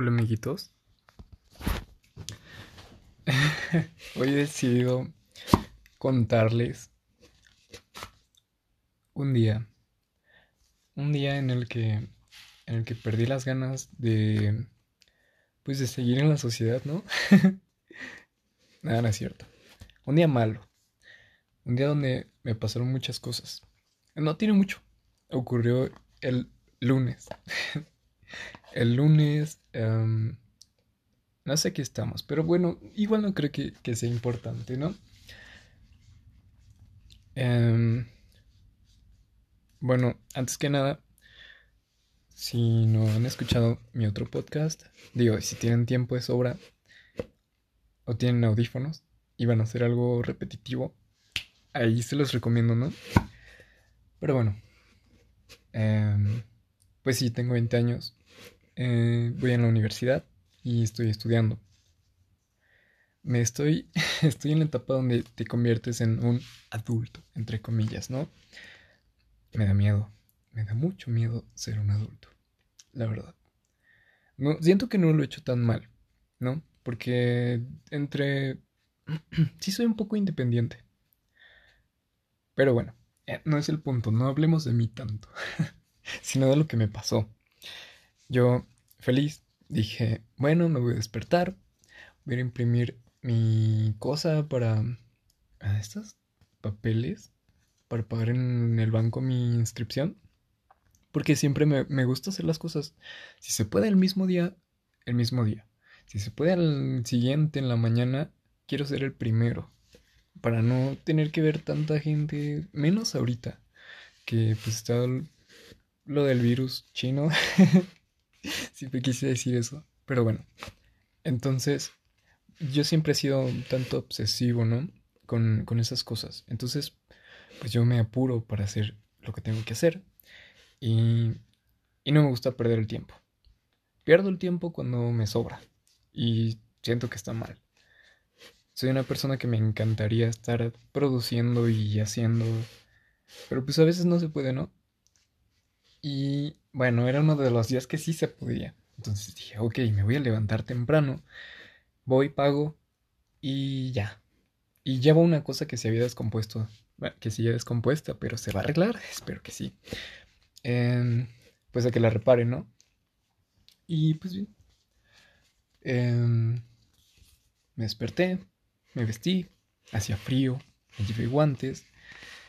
Hola amiguitos. Hoy he decidido contarles un día. Un día en el que en el que perdí las ganas de pues de seguir en la sociedad, ¿no? Nada, no es cierto. Un día malo. Un día donde me pasaron muchas cosas. No tiene mucho. Ocurrió el lunes. el lunes... Em, no sé qué estamos, pero bueno, igual no creo que, sea importante, ¿no? Em, bueno, antes que nada, si no han escuchado mi otro podcast, digo, si tienen tiempo de sobra o tienen audífonos y van a hacer algo repetitivo, ahí se los recomiendo, ¿no? Pero bueno, em, pues sí, tengo 20 años eh, voy a la universidad y estoy estudiando. Me estoy, estoy en la etapa donde te conviertes en un adulto, entre comillas, ¿no? Me da miedo, me da mucho miedo ser un adulto, la verdad. No, siento que no lo he hecho tan mal, ¿no? Porque entre... sí soy un poco independiente. Pero bueno, eh, no es el punto, no hablemos de mí tanto, sino de lo que me pasó. Yo, feliz, dije, bueno, me voy a despertar, voy a imprimir mi cosa para a estos papeles para pagar en el banco mi inscripción. Porque siempre me, me, gusta hacer las cosas. Si se puede el mismo día, el mismo día. Si se puede al siguiente, en la mañana, quiero ser el primero. Para no tener que ver tanta gente, menos ahorita, que pues está lo del virus chino. Siempre quise decir eso. Pero bueno. Entonces, yo siempre he sido un tanto obsesivo, ¿no? Con, con esas cosas. Entonces, pues yo me apuro para hacer lo que tengo que hacer. Y, y no me gusta perder el tiempo. Pierdo el tiempo cuando me sobra. Y siento que está mal. Soy una persona que me encantaría estar produciendo y haciendo. Pero pues a veces no se puede, ¿no? Y bueno, era uno de los días que sí se podía. Entonces dije, ok, me voy a levantar temprano, voy, pago y ya. Y llevo una cosa que se había descompuesto, que sigue descompuesta, pero se va a arreglar, espero que sí. Em, pues a que la repare, ¿no? Y pues bien. Em, me desperté, me vestí, hacía frío, me llevé guantes.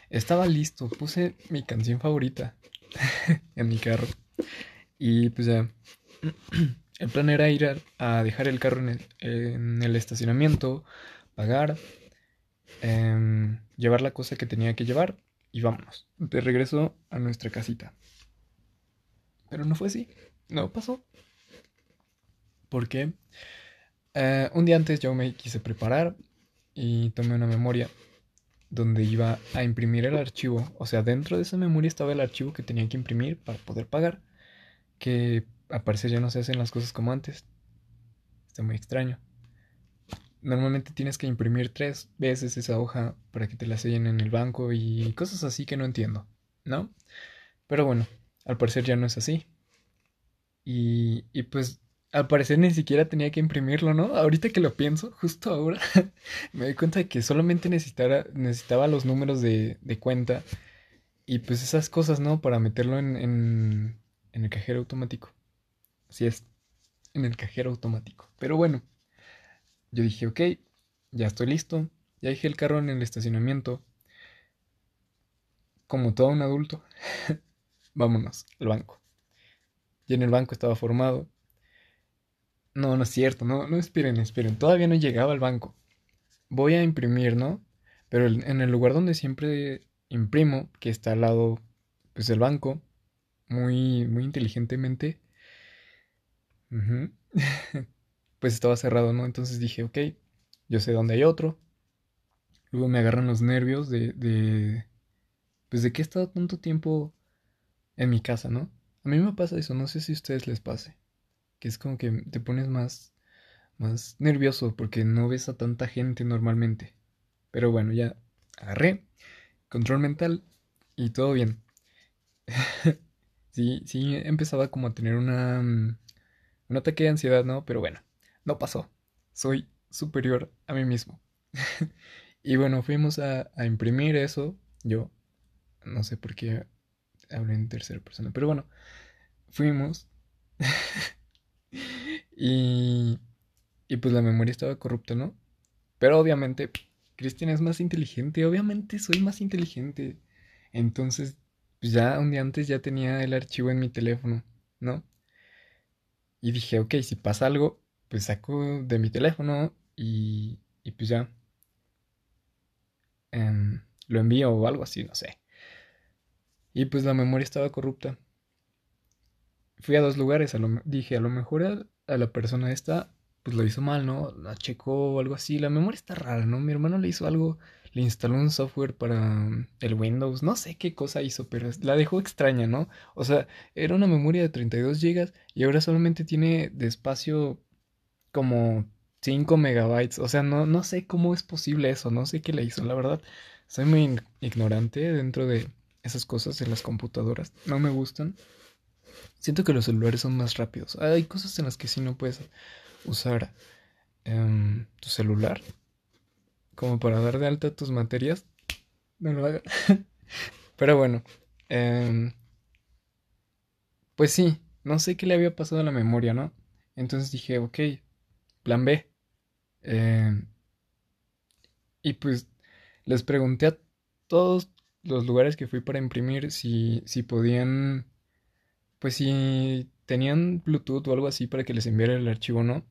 Estaba listo, puse mi canción favorita, en mi carro. Y pues ya, el plan era ir a, dejar el carro en el, estacionamiento, pagar, em, llevar la cosa que tenía que llevar y vámonos. De regreso a nuestra casita. Pero no fue así, no pasó. Porque eh, un día antes yo me quise preparar y tomé una memoria donde iba a imprimir el archivo. O sea, dentro de esa memoria estaba el archivo que tenía que imprimir para poder pagar. Que a parecer ya no se hacen las cosas como antes. Está muy extraño. Normalmente tienes que imprimir tres veces esa hoja para que te la sellen en el banco y cosas así que no entiendo, ¿no? Pero bueno, al parecer ya no es así. Y, y pues al parecer ni siquiera tenía que imprimirlo, ¿no? Ahorita que lo pienso, justo ahora, me doy cuenta de que solamente necesitara, necesitaba los números de, de cuenta y pues esas cosas, ¿no? Para meterlo en, en, el cajero automático. Así es, en el cajero automático. Pero bueno, yo dije, ok, ya estoy listo, ya dejé el carro en el estacionamiento. Como todo un adulto, vámonos al banco. Y en el banco estaba formado no, no es cierto, no, no esperen, esperen, todavía no llegaba al banco. Voy a imprimir, ¿no? Pero en el lugar donde siempre imprimo, que está al lado, pues, del banco, muy, muy inteligentemente, pues estaba cerrado, ¿no? Entonces dije, ok, yo sé dónde hay otro. Luego me agarran los nervios de, de, pues de que he estado tanto tiempo en mi casa, ¿no? A mí me pasa eso, no sé si a ustedes les pase que es como que te pones más, más nervioso porque no ves a tanta gente normalmente. Pero bueno, ya agarré, control mental y todo bien. sí, sí, empezaba como a tener una, mm, un ataque de ansiedad, ¿no? Pero bueno, no pasó. Soy superior a mí mismo. y bueno, fuimos a, a, imprimir eso. Yo no sé por qué hablo en tercera persona, pero bueno, fuimos. y, y pues la memoria estaba corrupta, ¿no? Pero obviamente, Cristian es más inteligente. Obviamente soy más inteligente. Entonces, pues ya un día antes ya tenía el archivo en mi teléfono, ¿no? Y dije, ok, si pasa algo, pues saco de mi teléfono y, y pues ya em, lo envío o algo así, no sé. Y pues la memoria estaba corrupta. Fui a dos lugares, dije, a lo mejor a, la persona esta, pues lo hizo mal, ¿no? La checó o algo así. La memoria está rara, ¿no? Mi hermano le hizo algo le instaló un software para el Windows, no sé qué cosa hizo, pero la dejó extraña, ¿no? O sea, era una memoria de 32 GB y ahora solamente tiene de espacio como 5 megabytes. O sea, no, no sé cómo es posible eso, no sé qué le hizo, la verdad. Soy muy ignorante dentro de esas cosas en las computadoras, no me gustan. Siento que los celulares son más rápidos. Hay cosas en las que sí no puedes usar em, tu celular como para dar de alta tus materias, no lo hagan. Pero bueno, em, pues sí, no sé qué le había pasado a la memoria, ¿no? Entonces dije, ok, plan B. Em, y pues les pregunté a todos los lugares que fui para imprimir si, si podían, pues si tenían Bluetooth o algo así para que les enviara el archivo, ¿no?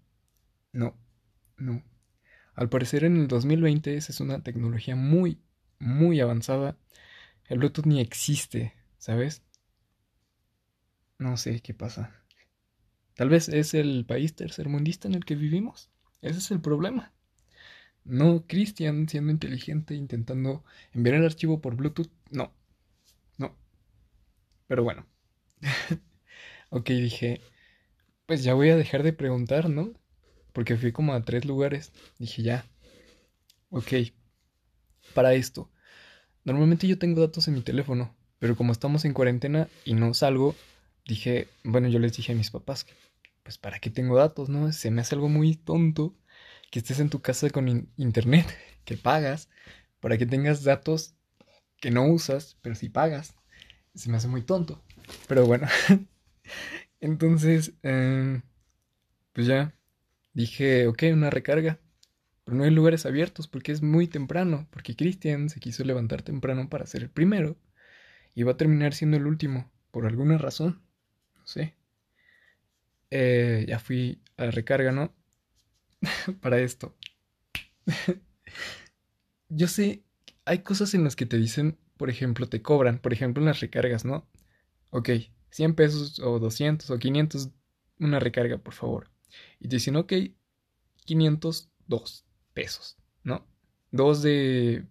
No, no. Al parecer en el 2020 esa es una tecnología muy, muy avanzada. El Bluetooth ni existe, ¿sabes? No sé qué pasa. Tal vez es el país tercermundista en el que vivimos. Ese es el problema. No Christian siendo inteligente intentando enviar el archivo por Bluetooth. No. No. Pero bueno. ok, dije, pues ya voy a dejar de preguntar, ¿no? Porque fui como a tres lugares. Dije, ya. Ok. Para esto. Normalmente yo tengo datos en mi teléfono. Pero como estamos en cuarentena y no salgo, dije, bueno, yo les dije a mis papás que, pues, ¿para qué tengo datos, no? Se me hace algo muy tonto que estés en tu casa con internet, que pagas, para que tengas datos que no usas, pero sí pagas. Se me hace muy tonto. Pero bueno. Entonces, em, pues ya, Dije, ok, una recarga. Pero no hay lugares abiertos porque es muy temprano. Porque Christian se quiso levantar temprano para ser el primero. Y va a terminar siendo el último. Por alguna razón. No sé. Eh, ya fui a la recarga, ¿no? para esto. Yo sé, hay cosas en las que te dicen, por ejemplo, te cobran, por ejemplo, en las recargas, ¿no? Ok, 100 pesos o 200 o 500, una recarga, por favor. Y te dicen, ok, 502 pesos, ¿no? Dos de...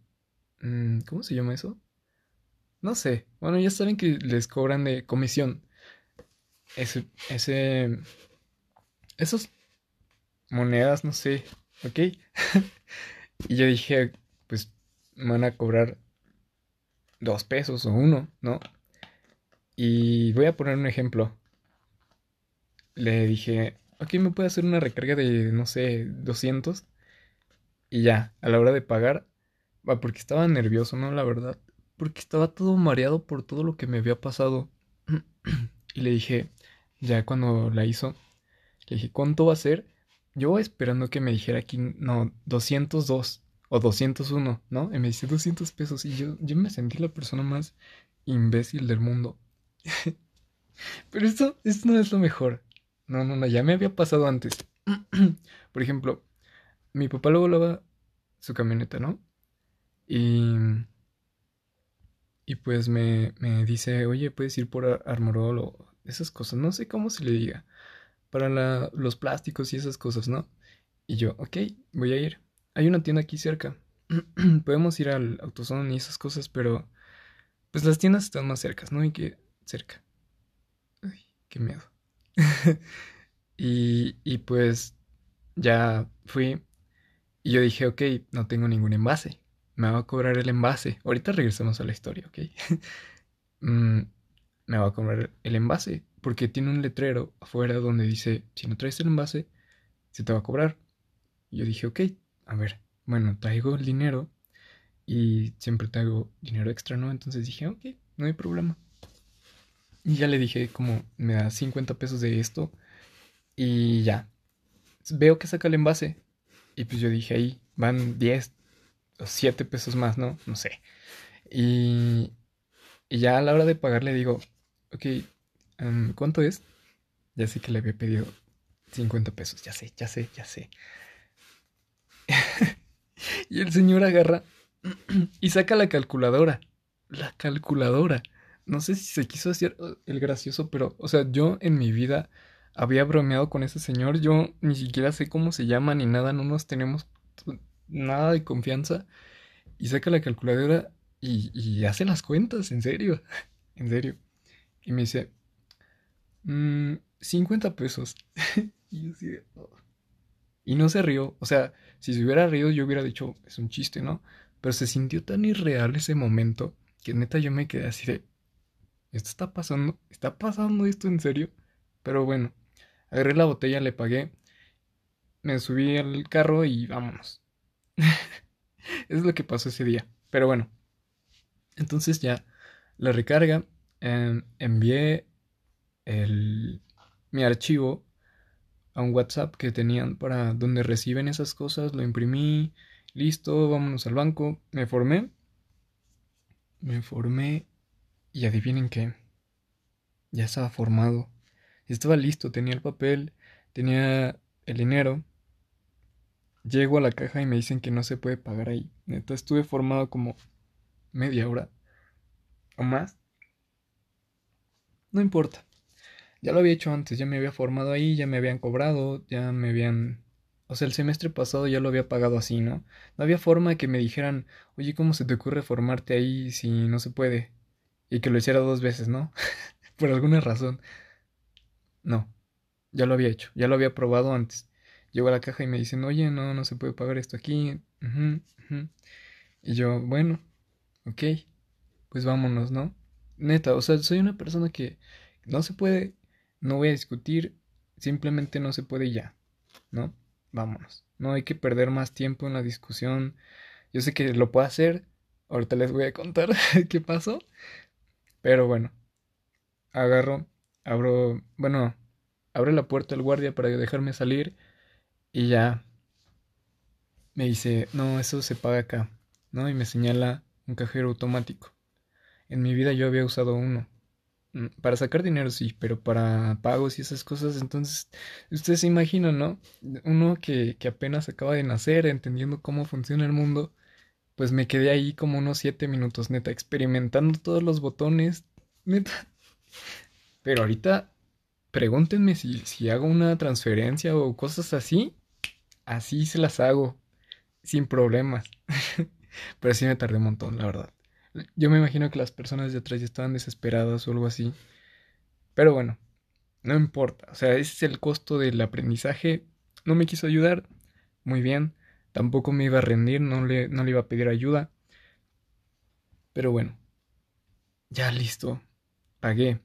Mm, ¿Cómo se llama eso? No sé. Bueno, ya saben que les cobran de comisión. Ese... ese esos monedas, no sé. ¿Ok? y yo dije, pues me van a cobrar dos pesos o uno, ¿no? Y voy a poner un ejemplo. Le dije, ok, me puede hacer una recarga de, no sé, 200. Y ya, a la hora de pagar, va, porque estaba nervioso, ¿no? La verdad. Porque estaba todo mareado por todo lo que me había pasado. y le dije, ya cuando la hizo, le dije, ¿cuánto va a ser? Yo esperando que me dijera aquí, no, 202 o 201, ¿no? Y me dice 200 pesos. Y yo, yo me sentí la persona más imbécil del mundo. Pero esto, esto no es lo mejor. No, no, no, ya me había pasado antes. Por ejemplo, mi papá luego lava su camioneta, ¿no? Y. Y pues me, me dice, oye, puedes ir por Armorol o esas cosas. No sé cómo se le diga. Para los plásticos y esas cosas, ¿no? Y yo, ok, voy a ir. Hay una tienda aquí cerca. Podemos ir al autosón y esas cosas, pero. Pues las tiendas están más cercas, ¿no? Y que cerca. Ay, qué miedo. y, y pues ya fui y yo dije, ok, no tengo ningún envase. Me va a cobrar el envase. Ahorita regresamos a la historia, ok. Mm, me va a cobrar el envase porque tiene un letrero afuera donde dice, si no traes el envase, se te va a cobrar. Y yo dije, ok, a ver, bueno, traigo el dinero y siempre traigo dinero extra, ¿no? Entonces dije, ok, no hay problema. Y ya le dije, como, me da 50 pesos de esto y ya. Veo que saca el envase. Y pues yo dije, ahí van 10 o 7 pesos más, ¿no? No sé. Y, y ya a la hora de pagar le digo, ok, em, ¿cuánto es? Ya sé que le había pedido 50 pesos, ya sé, ya sé, ya sé. y el señor agarra y saca la calculadora. La calculadora. No sé si se quiso hacer uh, el gracioso, pero, o sea, yo en mi vida había bromeado con ese señor. Yo ni siquiera sé cómo se llama ni nada, no nos tenemos nada de confianza. Y saca la calculadora y, hace las cuentas, en serio, en serio. Y me dice, 50 mm, pesos. y yo oh". Y no se rió. O sea, si se hubiera reído yo hubiera dicho, es un chiste, ¿no? Pero se sintió tan irreal ese momento que neta yo me quedé así de, ¿esto está pasando? ¿Está pasando esto en serio? Pero bueno, agarré la botella, le pagué, me subí al carro y vámonos. es lo que pasó ese día. Pero bueno, entonces ya la recarga, em, envié mi archivo a un WhatsApp que tenían para donde reciben esas cosas, lo imprimí, listo, vámonos al banco, me formé, me formé y adivinen qué, ya estaba formado, estaba listo, tenía el papel, tenía el dinero, llego a la caja y me dicen que no se puede pagar ahí, neta estuve formado como media hora o más. No importa. Ya lo había hecho antes, ya me había formado ahí, ya me habían cobrado, ya me habían... O sea, el semestre pasado ya lo había pagado así, ¿no? No había forma de que me dijeran, oye, ¿cómo se te ocurre formarte ahí si no se puede? Y que lo hiciera dos veces, ¿no? Por alguna razón. No, ya lo había hecho, ya lo había probado antes. Llego a la caja y me dicen, oye, no, no se puede pagar esto aquí. Y yo, bueno, ok, pues vámonos, ¿no? Neta, o sea, soy una persona que no se puede, no voy a discutir, simplemente no se puede ya, ¿no? Vámonos. No hay que perder más tiempo en la discusión. Yo sé que lo puedo hacer, ahorita les voy a contar qué pasó, pero bueno, agarro, abro, bueno, abre la puerta el guardia para dejarme salir y ya me dice, no, eso se paga acá, ¿no? Y me señala un cajero automático. En mi vida yo había usado uno. Mm, para sacar dinero sí, pero para pagos y esas cosas, entonces ustedes se imaginan, ¿no? Uno que, que apenas acaba de nacer, entendiendo cómo funciona el mundo, pues me quedé ahí como unos siete minutos, neta, experimentando todos los botones, neta. Pero ahorita pregúntenme si, si hago una transferencia o cosas así, así se las hago, sin problemas. Pero sí me tardé un montón, la verdad. Yo me imagino que las personas de atrás ya estaban desesperadas o algo así. Pero bueno, no importa. O sea, ese es el costo del aprendizaje. No me quiso ayudar. Muy bien. Tampoco me iba a rendir. No le, no le iba a pedir ayuda. Pero bueno. Ya listo. Pagué.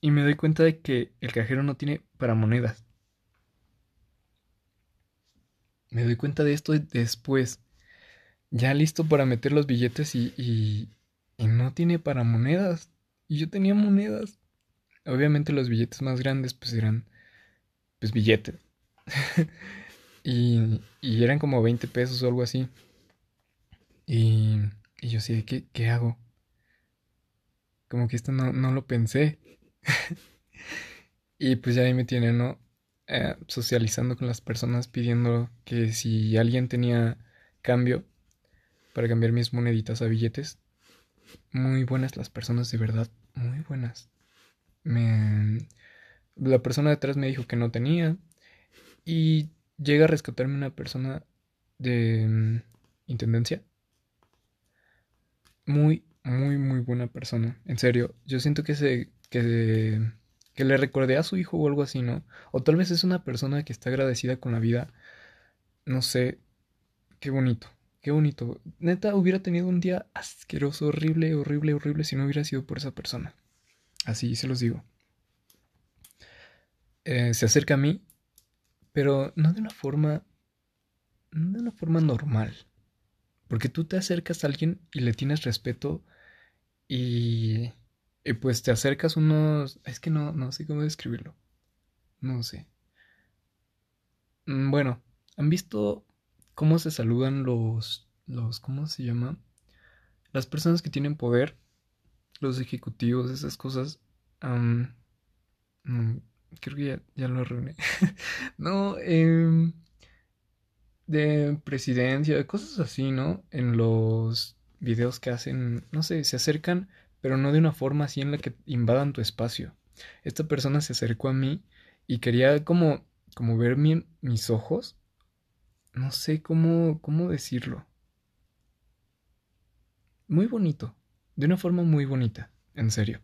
Y me doy cuenta de que el cajero no tiene para monedas. Me doy cuenta de esto después ya listo para meter los billetes y, y, no tiene para monedas. Y yo tenía monedas. Obviamente los billetes más grandes pues eran pues billetes. y, y, eran como 20 pesos o algo así. Y, y yo sí, ¿qué, ¿qué hago? Como que esto no, no lo pensé. y pues ya ahí me tienen, ¿no? Eh, socializando con las personas pidiendo que si alguien tenía cambio para cambiar mis moneditas a billetes. Muy buenas las personas, de verdad, muy buenas. Me... La persona detrás me dijo que no tenía y llega a rescatarme una persona de mm, intendencia. Muy, muy, muy buena persona. En serio, yo siento que se... que, que le recordé a su hijo o algo así, ¿no? O tal vez es una persona que está agradecida con la vida. No sé, qué bonito. Qué bonito. Neta, hubiera tenido un día asqueroso, horrible, horrible, horrible si no hubiera sido por esa persona. Así se los digo. eh, se acerca a mí, pero no de una forma, no de una forma normal. Porque tú te acercas a alguien y le tienes respeto y, y pues te acercas unos... Es que no, no sé cómo describirlo. No sé. Mm, bueno, ¿han visto cómo se saludan los... los ¿Cómo se llama? Las personas que tienen poder, los ejecutivos, esas cosas. Mm, creo que ya, lo arruiné. no, eh, de presidencia, cosas así, ¿no? En los videos que hacen, no sé, se acercan, pero no de una forma así en la que invadan tu espacio. Esta persona se acercó a mí y quería como, como ver mis ojos. No sé cómo, cómo decirlo. Muy bonito, de una forma muy bonita, en serio.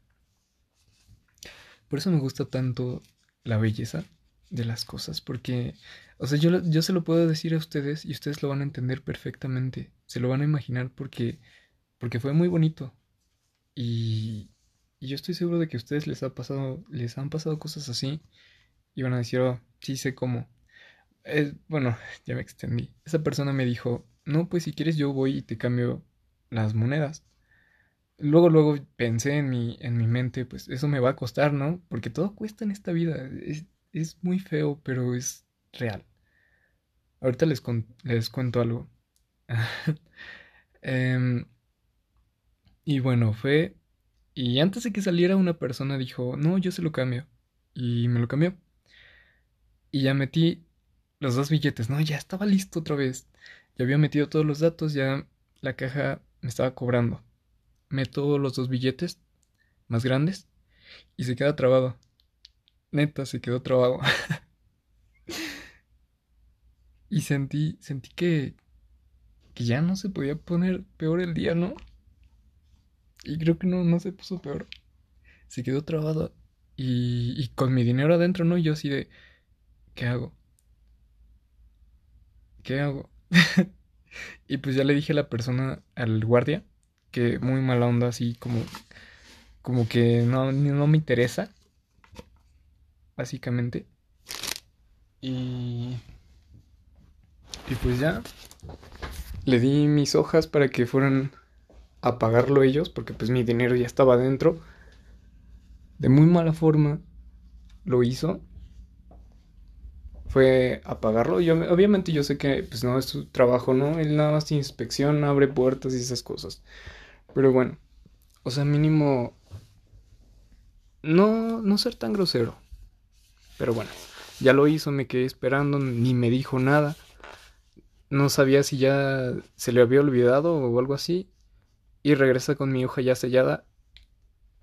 Por eso me gusta tanto la belleza de las cosas, porque, o sea, yo, yo se lo puedo decir a ustedes y ustedes lo van a entender perfectamente, se lo van a imaginar porque, porque fue muy bonito. Y, yo estoy seguro de que a ustedes les ha pasado, les han pasado cosas así y van a decir, oh, sí sé cómo. bueno, ya me extendí. Esa persona me dijo, no, pues si quieres yo voy y te cambio las monedas. Luego, luego pensé en mi, en mi mente, pues eso me va a costar, ¿no? Porque todo cuesta en esta vida. Es, muy feo, pero es real. Ahorita les, les cuento algo. Em, y bueno, fue... Y antes de que saliera una persona dijo, no, yo se lo cambio. Y me lo cambió. Y ya metí los dos billetes. No, ya estaba listo otra vez. Ya había metido todos los datos, ya la caja me estaba cobrando meto los dos billetes más grandes y se queda trabado. Neta, se quedó trabado. y sentí, sentí que, que ya no se podía poner peor el día, ¿no? Y creo que no, no se puso peor. Se quedó trabado. Y, y con mi dinero adentro, ¿no? Yo así de, ¿qué hago? ¿Qué hago? y pues ya le dije a la persona, al guardia, muy mala onda, así como, como que no, no me interesa, básicamente. Y, y pues ya, le di mis hojas para que fueran a pagarlo ellos, porque pues mi dinero ya estaba adentro. De muy mala forma lo hizo. Fue a pagarlo. Yo, obviamente yo sé que pues no es su trabajo, ¿no? Él nada más inspección, abre puertas y esas cosas. Pero bueno, o sea, mínimo no, no ser tan grosero. Pero bueno, ya lo hizo, me quedé esperando, ni me dijo nada. No sabía si ya se le había olvidado o algo así. Y regresa con mi hoja ya sellada.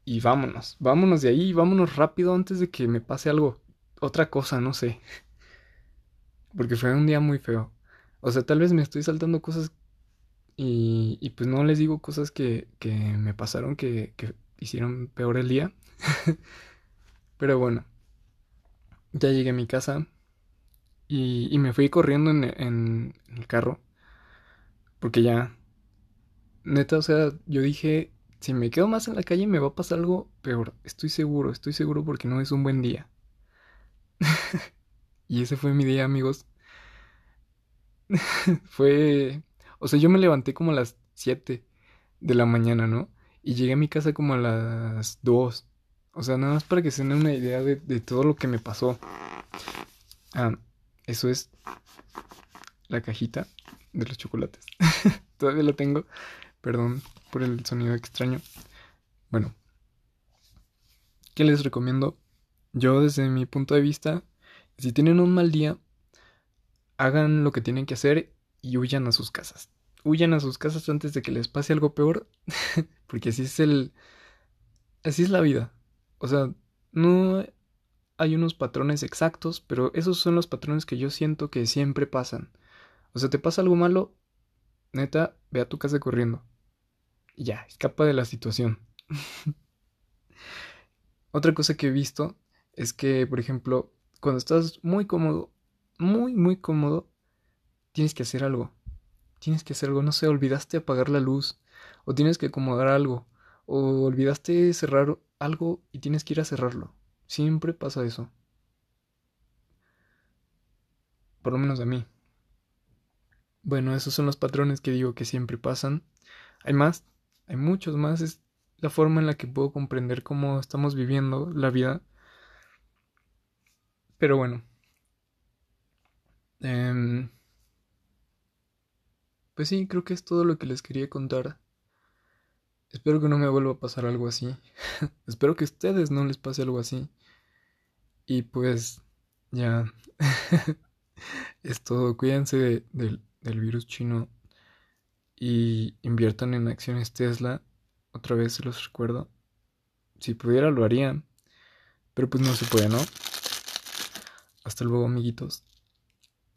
Y vámonos, vámonos de ahí, vámonos rápido antes de que me pase algo. Otra cosa, no sé. Porque fue un día muy feo. O sea, tal vez me estoy saltando cosas y, pues no les digo cosas que, que me pasaron que, que hicieron peor el día. Pero bueno, ya llegué a mi casa y, me fui corriendo en, en, el carro. Porque ya, neta, o sea, yo dije, si me quedo más en la calle me va a pasar algo peor. Estoy seguro, estoy seguro porque no es un buen día. y ese fue mi día, amigos. fue o sea, yo me levanté como a las 7 de la mañana, ¿no? Y llegué a mi casa como a las 2. O sea, nada más para que se den una idea de, todo lo que me pasó. Ah, eso es la cajita de los chocolates. Todavía la tengo. Perdón por el sonido extraño. Bueno. ¿Qué les recomiendo? Yo desde mi punto de vista, si tienen un mal día, hagan lo que tienen que hacer y huyan a sus casas. Huyan a sus casas antes de que les pase algo peor, porque así es el... Así es la vida. O sea, no hay unos patrones exactos, pero esos son los patrones que yo siento que siempre pasan. O sea, te pasa algo malo, neta, ve a tu casa corriendo. Y ya, escapa de la situación. Otra cosa que he visto es que, por ejemplo, cuando estás muy cómodo, muy, muy cómodo, tienes que hacer algo. Tienes que hacer algo, no sé, olvidaste apagar la luz, o tienes que acomodar algo, o olvidaste cerrar algo y tienes que ir a cerrarlo. Siempre pasa eso. por lo menos a mí. Bueno, esos son los patrones que digo que siempre pasan. Hay más, hay muchos más. Es la forma en la que puedo comprender cómo estamos viviendo la vida. Pero bueno. Em, pues sí, creo que es todo lo que les quería contar. Espero que no me vuelva a pasar algo así. Espero que a ustedes no les pase algo así. Y pues ya. es todo. Cuídense del virus chino y inviertan en acciones Tesla. Otra vez se los recuerdo. Si pudiera lo haría. Pero pues no se puede, ¿no? Hasta luego, amiguitos.